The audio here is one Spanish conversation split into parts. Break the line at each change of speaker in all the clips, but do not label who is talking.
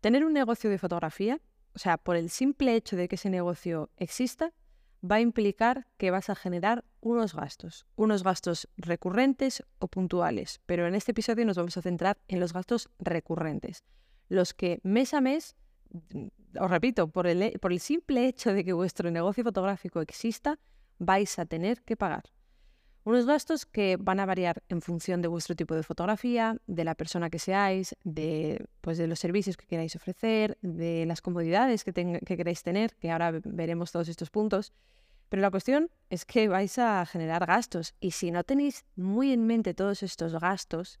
Tener un negocio de fotografía, o sea, por el simple hecho de que ese negocio exista, va a implicar que vas a generar unos gastos, unos gastos recurrentes o puntuales, pero en este episodio nos vamos a centrar en los gastos recurrentes, los que mes a mes, mm, os repito, por el, por el simple hecho de que vuestro negocio fotográfico exista, vais a tener que pagar. Unos gastos que van a variar en función de vuestro tipo de fotografía, de la persona que seáis, de, pues de los servicios que queráis ofrecer, de las comodidades que, que queráis tener, que ahora veremos todos estos puntos. Pero la cuestión es que vais a generar gastos y si no tenéis muy en mente todos estos gastos,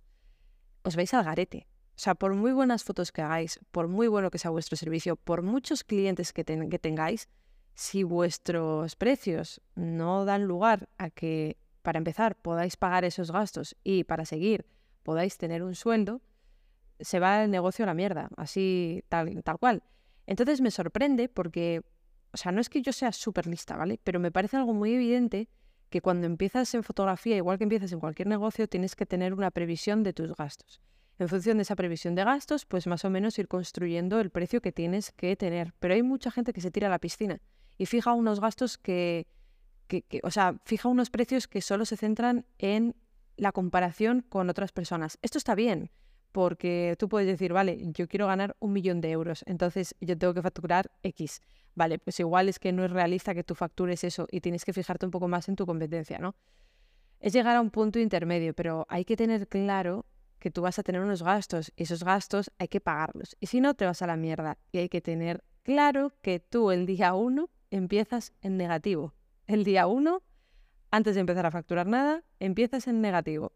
os vais al garete. O sea, por muy buenas fotos que hagáis, por muy bueno que sea vuestro servicio, por muchos clientes que tengáis, si vuestros precios no dan lugar a que, para empezar, podáis pagar esos gastos y para seguir podáis tener un sueldo, se va el negocio a la mierda, así tal, tal cual. Entonces me sorprende porque o sea, no es que yo sea súper lista, ¿vale? Pero me parece algo muy evidente que cuando empiezas en fotografía, igual que empiezas en cualquier negocio, tienes que tener una previsión de tus gastos. En función de esa previsión de gastos, pues más o menos ir construyendo el precio que tienes que tener. Pero hay mucha gente que se tira a la piscina y fija unos gastos que, que, que o sea, fija unos precios que solo se centran en la comparación con otras personas. Esto está bien, porque tú puedes decir, vale, yo quiero ganar un millón de euros, entonces yo tengo que facturar X. Vale, pues igual es que no es realista que tú factures eso y tienes que fijarte un poco más en tu competencia, ¿no? Es llegar a un punto intermedio, pero hay que tener claro que tú vas a tener unos gastos y esos gastos hay que pagarlos. Y si no, te vas a la mierda. Y hay que tener claro que tú el día uno empiezas en negativo. El día uno, antes de empezar a facturar nada, empiezas en negativo.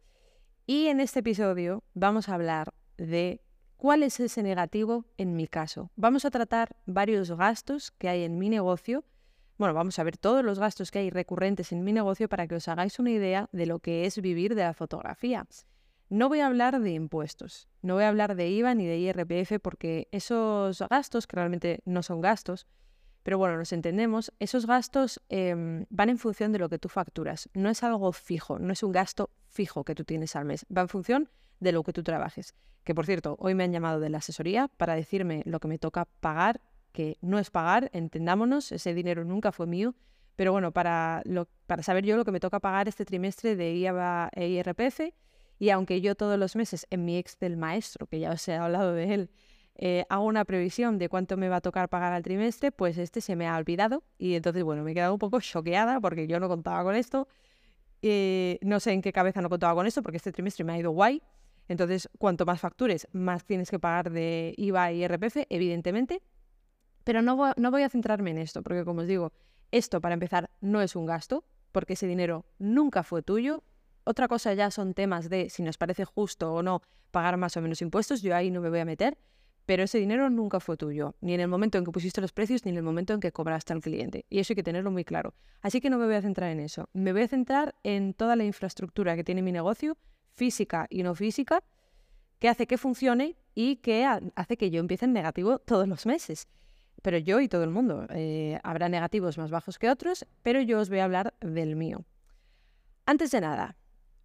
Y en este episodio vamos a hablar de ¿Cuál es ese negativo en mi caso? Vamos a tratar varios gastos que hay en mi negocio. Bueno, vamos a ver todos los gastos que hay recurrentes en mi negocio para que os hagáis una idea de lo que es vivir de la fotografía. No voy a hablar de impuestos, no voy a hablar de IVA ni de IRPF porque esos gastos, que realmente no son gastos, pero bueno, nos entendemos, esos gastos em, van en función de lo que tú facturas. No es algo fijo, no es un gasto fijo que tú tienes al mes, va en función de lo que tú trabajes. Que por cierto, hoy me han llamado de la asesoría para decirme lo que me toca pagar, que no es pagar, entendámonos, ese dinero nunca fue mío, pero bueno, para, para saber yo lo que me toca pagar este trimestre de IVA e IRPF, y aunque yo todos los meses en mi Excel maestro, que ya os he hablado de él, eh, hago una previsión de cuánto me va a tocar pagar al trimestre, pues este se me ha olvidado y entonces, bueno, me he quedado un poco choqueada porque yo no contaba con esto. Eh, no sé en qué cabeza no contaba con esto porque este trimestre me ha ido guay. Entonces, cuanto más factures, más tienes que pagar de IVA y RPF, evidentemente. Pero no voy, no voy a centrarme en esto, porque como os digo, esto para empezar no es un gasto, porque ese dinero nunca fue tuyo. Otra cosa ya son temas de si nos parece justo o no pagar más o menos impuestos, yo ahí no me voy a meter, pero ese dinero nunca fue tuyo, ni en el momento en que pusiste los precios, ni en el momento en que cobraste al cliente. Y eso hay que tenerlo muy claro. Así que no me voy a centrar en eso. Me voy a centrar en toda la infraestructura que tiene mi negocio física y no física, que hace que funcione y que hace que yo empiece en negativo todos los meses. Pero yo y todo el mundo. Eh, habrá negativos más bajos que otros, pero yo os voy a hablar del mío. Antes de nada,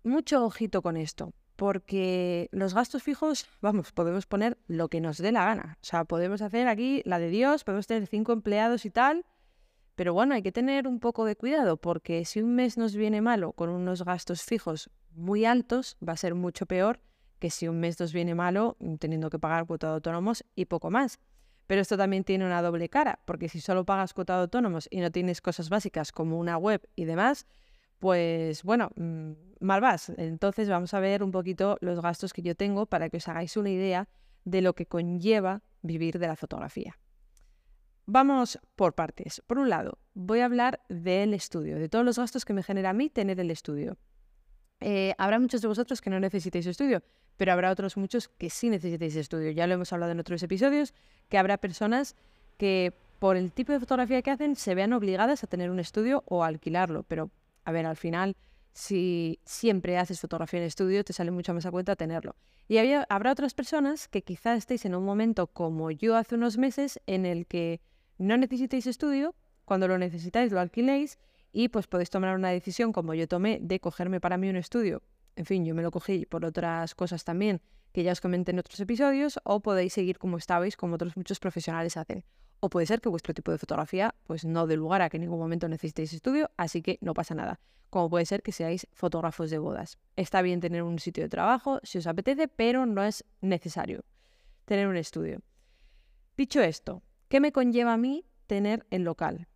mucho ojito con esto, porque los gastos fijos, vamos, podemos poner lo que nos dé la gana. O sea, podemos hacer aquí la de Dios, podemos tener cinco empleados y tal, pero bueno, hay que tener un poco de cuidado, porque si un mes nos viene malo con unos gastos fijos muy altos, va a ser mucho peor que si un mes nos viene malo mm, teniendo que pagar cuota de autónomos y poco más. Pero esto también tiene una doble cara, porque si solo pagas cuota de autónomos y no tienes cosas básicas como una web y demás, pues bueno, mm, mal vas. Entonces vamos a ver un poquito los gastos que yo tengo para que os hagáis una idea de lo que conlleva vivir de la fotografía. Vamos por partes. Por un lado, voy a hablar del estudio, de todos los gastos que me genera a mí tener el estudio. Eh, habrá muchos de vosotros que no necesitéis estudio, pero habrá otros muchos que sí necesitéis estudio. Ya lo hemos hablado en otros episodios, que habrá personas que por el tipo de fotografía que hacen se vean obligadas a tener un estudio o a alquilarlo. Pero, a ver, al final, si siempre haces fotografía en estudio, te sale mucho más a cuenta tenerlo. Y habrá otras personas que quizás estéis en un momento como yo hace unos meses en el que no necesitéis estudio, cuando lo necesitáis lo alquiléis y pues podéis tomar una decisión como yo tomé de cogerme para mí un estudio en fin, yo me lo cogí por otras cosas también que ya os comenté en otros episodios, o podéis seguir como estabais, como otros muchos profesionales hacen. O puede ser que vuestro tipo de fotografía pues no dé lugar a que en ningún momento necesitéis estudio, así que no pasa nada. Como puede ser que seáis fotógrafos de bodas. Está bien tener un sitio de trabajo si os apetece, pero no es necesario tener un estudio. Dicho esto, ¿qué me conlleva a mí tener el local?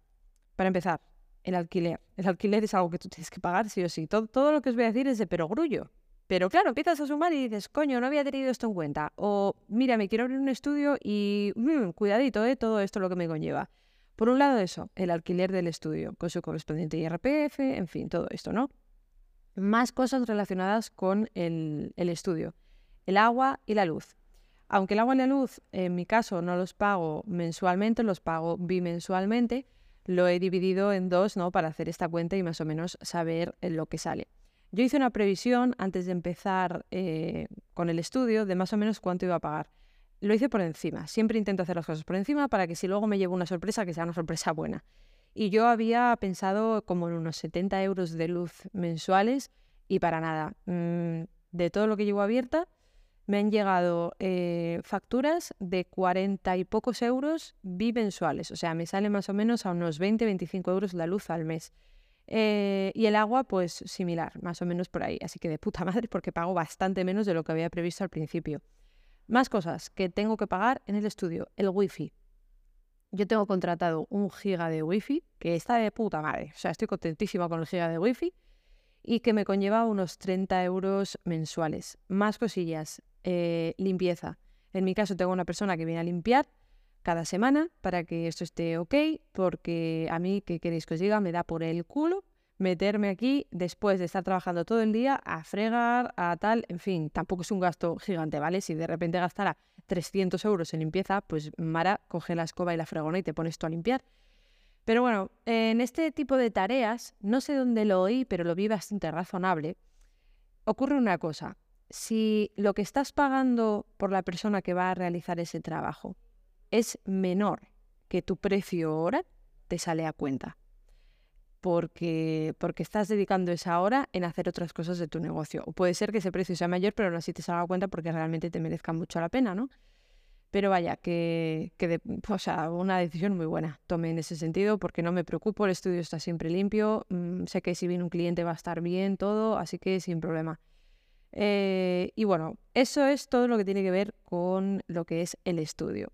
Para empezar, el alquiler. El alquiler es algo que tú tienes que pagar sí o sí. Todo, todo lo que os voy a decir es de perogrullo. Pero claro, empiezas a sumar y dices, coño, no había tenido esto en cuenta. O, mira, me quiero abrir un estudio y, mm, cuidadito, ¿eh? todo esto lo que me conlleva. Por un lado eso, el alquiler del estudio, con su correspondiente IRPF, en fin, todo esto, ¿no? Más cosas relacionadas con el, el estudio. El agua y la luz. Aunque el agua y la luz, en mi caso, no los pago mensualmente, los pago bimensualmente, lo he dividido en dos, ¿no? Para hacer esta cuenta y más o menos saber lo que sale. Yo hice una previsión antes de empezar eh, con el estudio de más o menos cuánto iba a pagar. Lo hice por encima. Siempre intento hacer las cosas por encima para que si luego me llevo una sorpresa, que sea una sorpresa buena. Y yo había pensado como en unos 70 euros de luz mensuales y para nada. Mm, de todo lo que llevo abierta, me han llegado eh, facturas de 40 y pocos euros bimensuales. O sea, me sale más o menos a unos 20-25 euros la luz al mes. Eh, y el agua, pues similar, más o menos por ahí. Así que de puta madre, porque pago bastante menos de lo que había previsto al principio. Más cosas que tengo que pagar en el estudio. El wifi. Yo tengo contratado un giga de wifi, que está de puta madre. O sea, estoy contentísima con el giga de wifi y que me conlleva unos 30 euros mensuales. Más cosillas. Eh, limpieza. En mi caso tengo una persona que viene a limpiar cada semana para que esto esté ok, porque a mí, ¿qué queréis que os diga? Me da por el culo meterme aquí después de estar trabajando todo el día a fregar, a tal, en fin, tampoco es un gasto gigante, ¿vale? Si de repente gastara 300 euros en limpieza, pues Mara, coge la escoba y la fregona y te pones tú a limpiar. Pero bueno, en este tipo de tareas, no sé dónde lo oí, pero lo vi bastante razonable, ocurre una cosa. Si lo que estás pagando por la persona que va a realizar ese trabajo es menor que tu precio hora, te sale a cuenta. Porque, porque estás dedicando esa hora en hacer otras cosas de tu negocio. O puede ser que ese precio sea mayor, pero aún así te salga a cuenta porque realmente te merezca mucho la pena, ¿no? Pero vaya, que, que o sea, una decisión muy buena tomé en ese sentido porque no me preocupo, el estudio está siempre limpio, mm, sé que si viene un cliente va a estar bien todo, así que sin problema. Eh, y bueno, eso es todo lo que tiene que ver con lo que es el estudio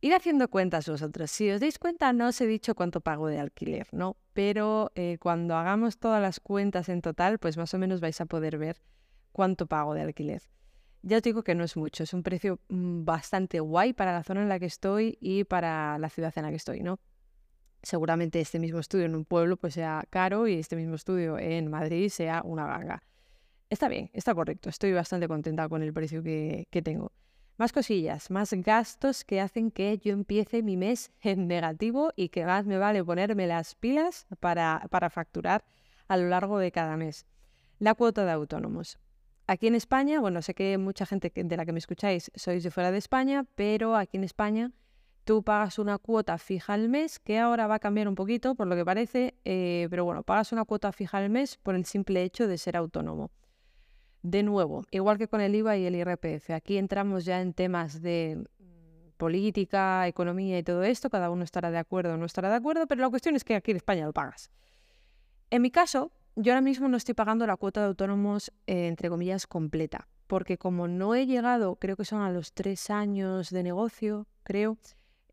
ir haciendo cuentas vosotros. Si os dais cuenta, no os he dicho cuánto pago de alquiler, ¿no? Pero eh, cuando hagamos todas las cuentas en total, pues más o menos vais a poder ver cuánto pago de alquiler. Ya os digo que no es mucho, es un precio mm, bastante guay para la zona en la que estoy y para la ciudad en la que estoy, ¿no? Seguramente este mismo estudio en un pueblo pues sea caro y este mismo estudio en Madrid sea una ganga. Está bien, está correcto, estoy bastante contenta con el precio que, que tengo. Más cosillas, más gastos que hacen que yo empiece mi mes en negativo y que más me vale ponerme las pilas para, para facturar a lo largo de cada mes. La cuota de autónomos. Aquí en España, bueno, sé que mucha gente de la que me escucháis sois de fuera de España, pero aquí en España tú pagas una cuota fija al mes, que ahora va a cambiar un poquito por lo que parece, eh, pero bueno, pagas una cuota fija al mes por el simple hecho de ser autónomo. De nuevo, igual que con el IVA y el IRPF, aquí entramos ya en temas de mm, política, economía y todo esto, cada uno estará de acuerdo o no estará de acuerdo, pero la cuestión es que aquí en España lo pagas. En mi caso, yo ahora mismo no estoy pagando la cuota de autónomos, eh, entre comillas, completa, porque como no he llegado, creo que son a los tres años de negocio, creo,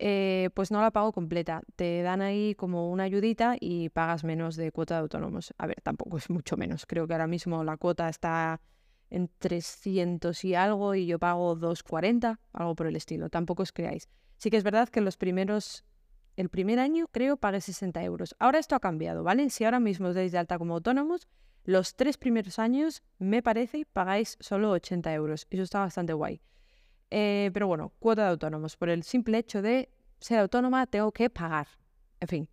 eh, pues no la pago completa. Te dan ahí como una ayudita y pagas menos de cuota de autónomos. A ver, tampoco es mucho menos. Creo que ahora mismo la cuota está en 300 y algo y yo pago 240, algo por el estilo. Tampoco os creáis. Sí que es verdad que los primeros, el primer año creo pagué 60 euros. Ahora esto ha cambiado, ¿vale? Si ahora mismo os dais de alta como autónomos, los tres primeros años, me parece, pagáis solo 80 euros. Eso está bastante guay. Eh, pero bueno, cuota de autónomos. Por el simple hecho de ser autónoma, tengo que pagar. En fin,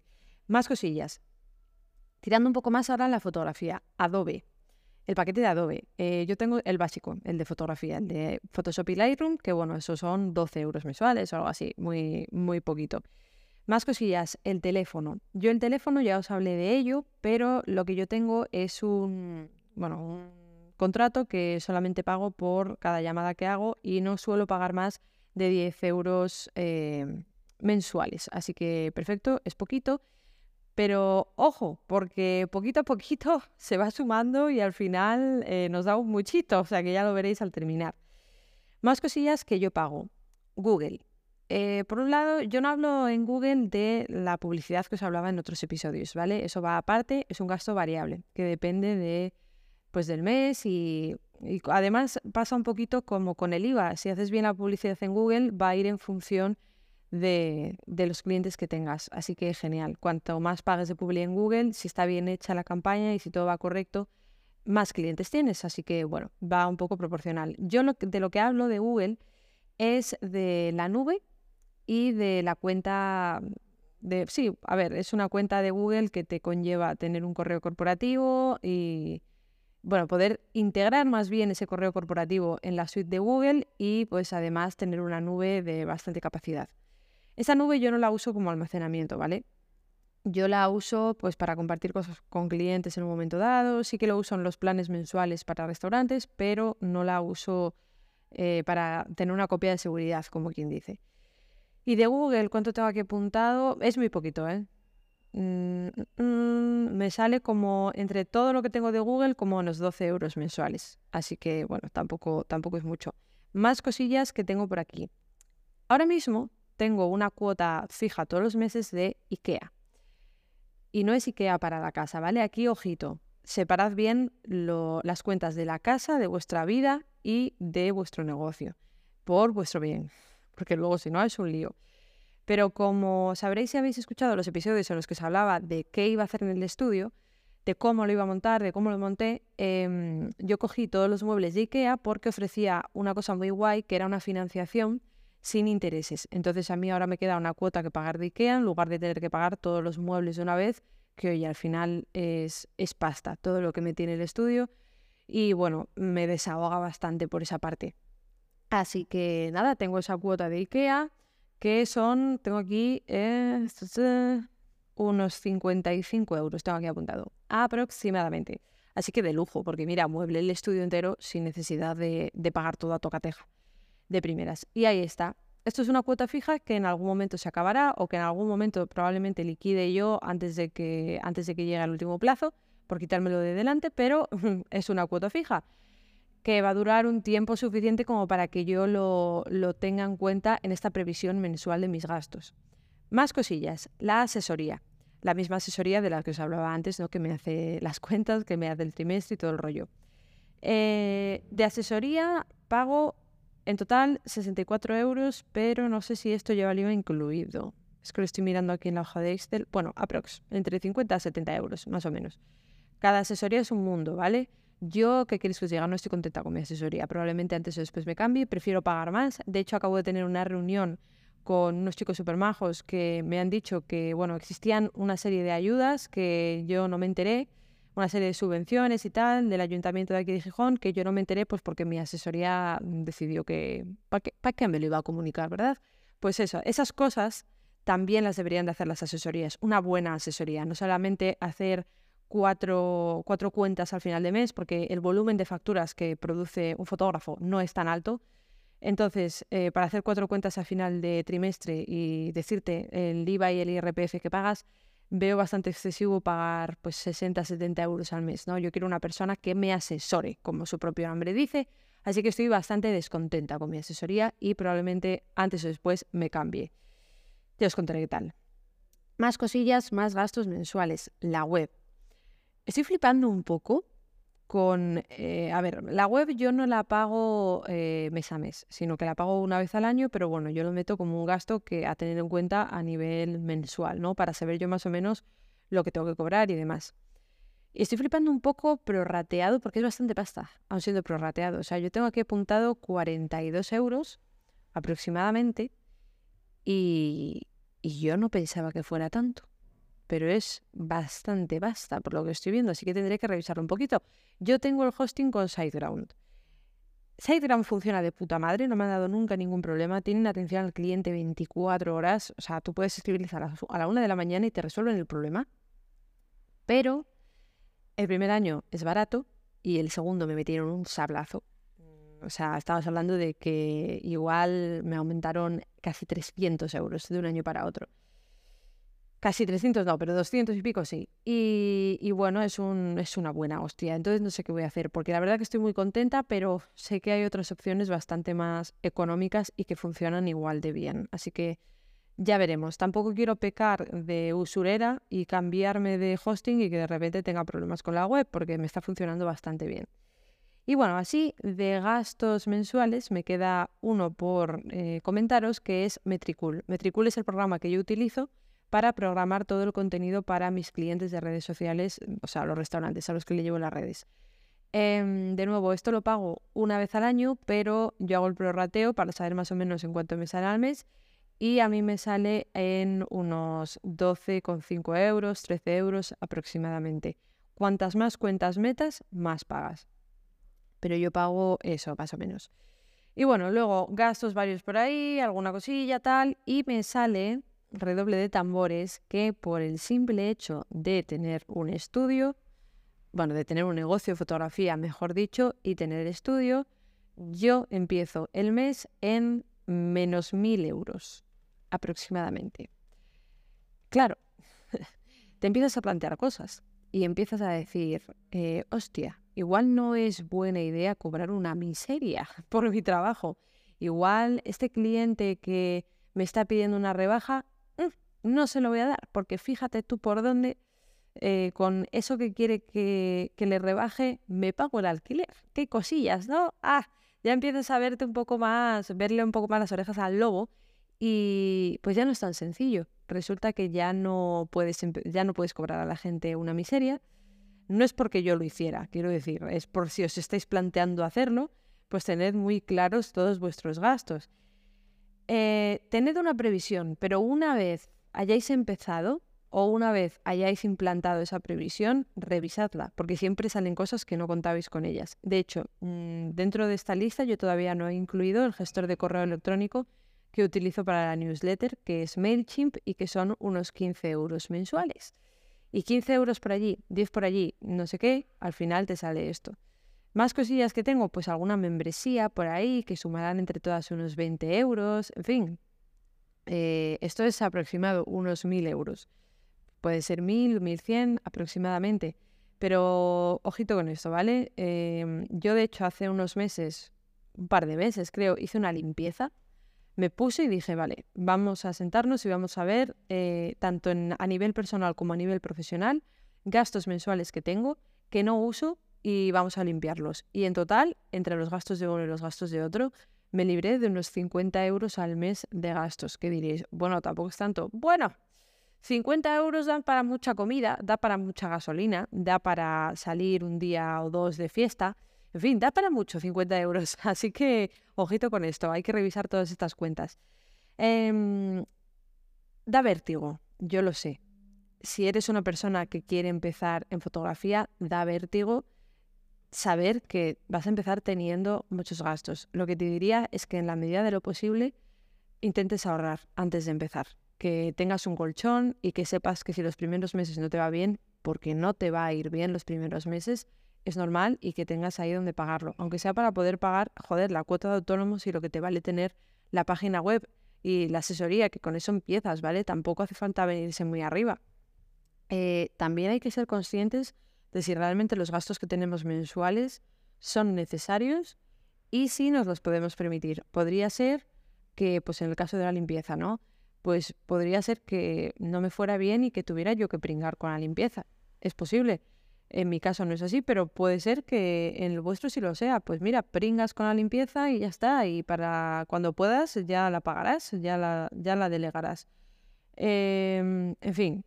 más cosillas. Tirando un poco más ahora la fotografía. Adobe el paquete de Adobe. Eh, yo tengo el básico, el de fotografía, el de Photoshop y Lightroom, que bueno, esos son 12 euros mensuales o algo así, muy, muy poquito. Más cosillas, el teléfono. Yo el teléfono ya os hablé de ello, pero lo que yo tengo es un, bueno, un contrato que solamente pago por cada llamada que hago y no suelo pagar más de 10 euros eh, mensuales. Así que perfecto, es poquito. Pero ojo, porque poquito a poquito se va sumando y al final eh, nos da un muchito, o sea que ya lo veréis al terminar. Más cosillas que yo pago. Google. Eh, por un lado, yo no hablo en Google de la publicidad que os hablaba en otros episodios, ¿vale? Eso va aparte, es un gasto variable que depende de, pues, del mes y, y además pasa un poquito como con el IVA. Si haces bien la publicidad en Google, va a ir en función de, los clientes que tengas. Así que genial. Cuanto más pagues de publicidad en Google, si está bien hecha la campaña y si todo va correcto, más clientes tienes. Así que bueno, va un poco proporcional. Yo de lo que hablo de Google es de la nube y de la cuenta de... Sí, a ver, es una cuenta de Google que te conlleva tener un correo corporativo y... Bueno, poder integrar más bien ese correo corporativo en la suite de Google y pues además tener una nube de bastante capacidad. Esa nube yo no la uso como almacenamiento, ¿vale? Yo la uso pues para compartir cosas con clientes en un momento dado, sí que lo uso en los planes mensuales para restaurantes, pero no la uso eh, para tener una copia de seguridad, como quien dice. Y de Google, ¿cuánto tengo aquí apuntado? Es muy poquito, ¿eh? Mm, mm, me sale como entre todo lo que tengo de Google como unos 12 euros mensuales. Así que bueno, tampoco, tampoco es mucho. Más cosillas que tengo por aquí. Ahora mismo tengo una cuota fija todos los meses de IKEA. Y no es IKEA para la casa, ¿vale? Aquí, ojito, separad bien las cuentas de la casa, de vuestra vida y de vuestro negocio, por vuestro bien, porque luego si no es un lío. Pero como sabréis si habéis escuchado los episodios en los que se hablaba de qué iba a hacer en el estudio, de cómo lo iba a montar, de cómo lo monté, em, yo cogí todos los muebles de IKEA porque ofrecía una cosa muy guay, que era una financiación sin intereses. Entonces a mí ahora me queda una cuota que pagar de IKEA en lugar de tener que pagar todos los muebles de una vez, que hoy al final es, es pasta, todo lo que me tiene el estudio. Y bueno, me desahoga bastante por esa parte. Así que nada, tengo esa cuota de IKEA, que son, tengo aquí eh, unos 55 euros, tengo aquí apuntado, aproximadamente. Así que de lujo, porque mira, mueble el estudio entero sin necesidad de, de pagar toda tocateja de primeras. Y ahí está. Esto es una cuota fija que en algún momento se acabará o que en algún momento probablemente liquide yo antes de que, antes de que llegue el último plazo por quitármelo de delante, pero es una cuota fija que va a durar un tiempo suficiente como para que yo lo, lo tenga en cuenta en esta previsión mensual de mis gastos. Más cosillas. La asesoría. La misma asesoría de la que os hablaba antes, ¿no? que me hace las cuentas, que me hace el trimestre y todo el rollo. Eh, de asesoría pago en total, 64 euros, pero no sé si esto lleva el incluido. Es que lo estoy mirando aquí en la hoja de Excel. Bueno, aprox, entre 50 a 70 euros, más o menos. Cada asesoría es un mundo, ¿vale? Yo, ¿qué queréis que os diga? No estoy contenta con mi asesoría. Probablemente antes o después me cambie. Prefiero pagar más. De hecho, acabo de tener una reunión con unos chicos súper majos que me han dicho que, bueno, existían una serie de ayudas que yo no me enteré una serie de subvenciones y tal del ayuntamiento de aquí de Gijón que yo no me enteré pues porque mi asesoría decidió que ¿para qué, para qué me lo iba a comunicar, verdad? Pues eso, esas cosas también las deberían de hacer las asesorías, una buena asesoría, no solamente hacer cuatro, cuatro cuentas al final de mes porque el volumen de facturas que produce un fotógrafo no es tan alto. Entonces, eh, para hacer cuatro cuentas al final de trimestre y decirte el IVA y el IRPF que pagas, veo bastante excesivo pagar pues 60, 70 euros al mes, ¿no? Yo quiero una persona que me asesore, como su propio nombre dice, así que estoy bastante descontenta con mi asesoría y probablemente antes o después me cambie. Ya os contaré qué tal. Más cosillas, más gastos mensuales. La web. Estoy flipando un poco con, eh, a ver, la web yo no la pago eh, mes a mes, sino que la pago una vez al año, pero bueno, yo lo meto como un gasto que a tener en cuenta a nivel mensual, ¿no? Para saber yo más o menos lo que tengo que cobrar y demás. Y estoy flipando un poco prorrateado porque es bastante pasta, aún siendo prorrateado. O sea, yo tengo aquí apuntado 42 euros aproximadamente y yo no pensaba que fuera tanto pero es bastante basta por lo que estoy viendo, así que tendré que revisarlo un poquito. Yo tengo el hosting con SiteGround. SiteGround funciona de puta madre, no me ha dado nunca ningún problema. Tienen atención al cliente 24 horas. O sea, tú puedes escribirles a la, a la una de la mañana y te resuelven el problema. Pero el primer año es barato y el segundo me metieron un sablazo. O sea, estabas hablando de que igual me aumentaron casi 300 euros de un año para otro. Casi 300 no, pero 200 y pico sí. Y, bueno, es, un, es una buena hostia. Entonces no sé qué voy a hacer, porque la verdad que estoy muy contenta, pero sé que hay otras opciones bastante más económicas y que funcionan igual de bien. Así que ya veremos. Tampoco quiero pecar de usurera y cambiarme de hosting y que de repente tenga problemas con la web, porque me está funcionando bastante bien. Y bueno, así de gastos mensuales me queda uno por eh, comentaros que es Metricool. Metricool es el programa que yo utilizo para programar todo el contenido para mis clientes de redes sociales, o sea, los restaurantes a los que le llevo las redes. Em, de nuevo, esto lo pago una vez al año, pero yo hago el prorrateo para saber más o menos en cuánto me sale al mes y a mí me sale en unos 12,5 euros, 13 euros aproximadamente. Cuantas más cuentas metas, más pagas. Pero yo pago eso, más o menos. Y bueno, luego gastos varios por ahí, alguna cosilla, tal, y me sale redoble de tambores que por el simple hecho de tener un estudio, bueno, de tener un negocio de fotografía, mejor dicho, y tener estudio, yo empiezo el mes en menos mil euros aproximadamente. Claro, te empiezas a plantear cosas y empiezas a decir, eh, hostia, igual no es buena idea cobrar una miseria por mi trabajo. Igual este cliente que me está pidiendo una rebaja no se lo voy a dar, porque fíjate tú por dónde, eh, con eso que quiere que, que, le rebaje, me pago el alquiler. Qué cosillas, ¿no? Ah, ya empiezas a verte un poco más, verle un poco más las orejas al lobo y pues ya no es tan sencillo. Resulta que ya no puedes, ya no puedes cobrar a la gente una miseria. No es porque yo lo hiciera, quiero decir, es por si os estáis planteando hacerlo, pues tened muy claros todos vuestros gastos. Eh, tened una previsión, pero una vez hayáis empezado o una vez hayáis implantado esa previsión, revisadla, porque siempre salen cosas que no contabais con ellas. De hecho, mm, dentro de esta lista yo todavía no he incluido el gestor de correo electrónico que utilizo para la newsletter, que es MailChimp y que son unos 15 euros mensuales. Y 15 euros por allí, 10 por allí, no sé qué, al final te sale esto. Más cosillas que tengo, pues alguna membresía por ahí que sumarán entre todas unos 20 euros, en fin, eh, esto es aproximado, unos 1.000 euros. Puede ser 1.000, 1.100 aproximadamente. Pero ojito con esto, ¿vale? Em, yo de hecho hace unos meses, un par de meses creo, hice una limpieza. Me puse y dije, vale, vamos a sentarnos y vamos a ver, eh, tanto a nivel personal como a nivel profesional, gastos mensuales que tengo, que no uso y vamos a limpiarlos. Y en total, entre los gastos de uno y los gastos de otro, me libré de unos 50 euros al mes de gastos. ¿Qué diréis? Bueno, tampoco es tanto. Bueno, 50 euros dan para mucha comida, da para mucha gasolina, da para salir un día o dos de fiesta. En fin, da para mucho 50 euros. Así que, ojito con esto, hay que revisar todas estas cuentas. Em, da vértigo, yo lo sé. Si eres una persona que quiere empezar en fotografía, da vértigo saber que vas a empezar teniendo muchos gastos. Lo que te diría es que en la medida de lo posible intentes ahorrar antes de empezar, que tengas un colchón y que sepas que si los primeros meses no te va bien, porque no te va a ir bien los primeros meses, es normal y que tengas ahí donde pagarlo, aunque sea para poder pagar, joder, la cuota de autónomos y lo que te vale tener la página web y la asesoría, que con eso empiezas, ¿vale? Tampoco hace falta venirse muy arriba. Eh, también hay que ser conscientes de si realmente los gastos que tenemos mensuales son necesarios y si nos los podemos permitir. Podría ser que, pues en el caso de la limpieza, ¿no? Pues podría ser que no me fuera bien y que tuviera yo que pringar con la limpieza. Es posible. En mi caso no es así, pero puede ser que en el vuestro sí lo sea. Pues mira, pringas con la limpieza y ya está. Y para cuando puedas ya la pagarás, ya la, ya la delegarás. Em, en fin,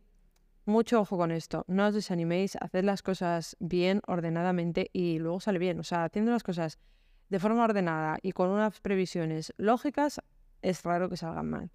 mucho ojo con esto, no os desaniméis, haced las cosas bien, ordenadamente y luego sale bien. O sea, haciendo las cosas de forma ordenada y con unas previsiones lógicas, es raro que salgan mal.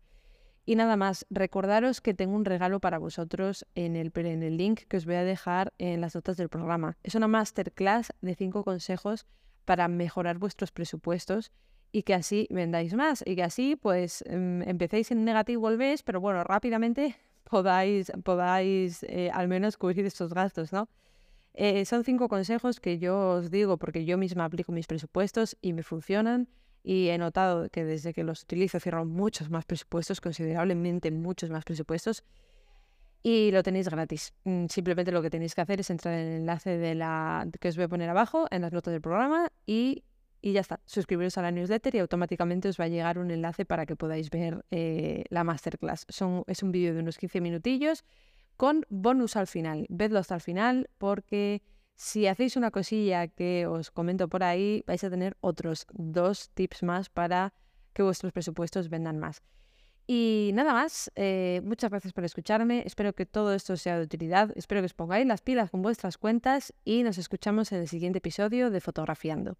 Y nada más, recordaros que tengo un regalo para vosotros en el, en el link que os voy a dejar en las notas del programa. Es una masterclass de 5 consejos para mejorar vuestros presupuestos y que así vendáis más y que así pues em, empecéis en negativo mes, pero bueno, rápidamente podáis, podáis eh, al menos cubrir estos gastos, ¿no? Eh, son cinco consejos que yo os digo porque yo misma aplico mis presupuestos y me funcionan y he notado que desde que los utilizo cierro muchos más presupuestos, considerablemente muchos más presupuestos y lo tenéis gratis. Mm, simplemente lo que tenéis que hacer es entrar en el enlace de la que os voy a poner abajo en las notas del programa y, y ya está. Suscribiros a la newsletter y automáticamente os va a llegar un enlace para que podáis ver eh, la masterclass. Es un vídeo de unos 15 minutillos con bonus al final. Vedlo hasta el final porque si hacéis una cosilla que os comento por ahí, vais a tener otros dos tips más para que vuestros presupuestos vendan más. Y nada más, eh, muchas gracias por escucharme, espero que todo esto sea de utilidad, espero que os pongáis las pilas con vuestras cuentas y nos escuchamos en el siguiente episodio de Fotografiando.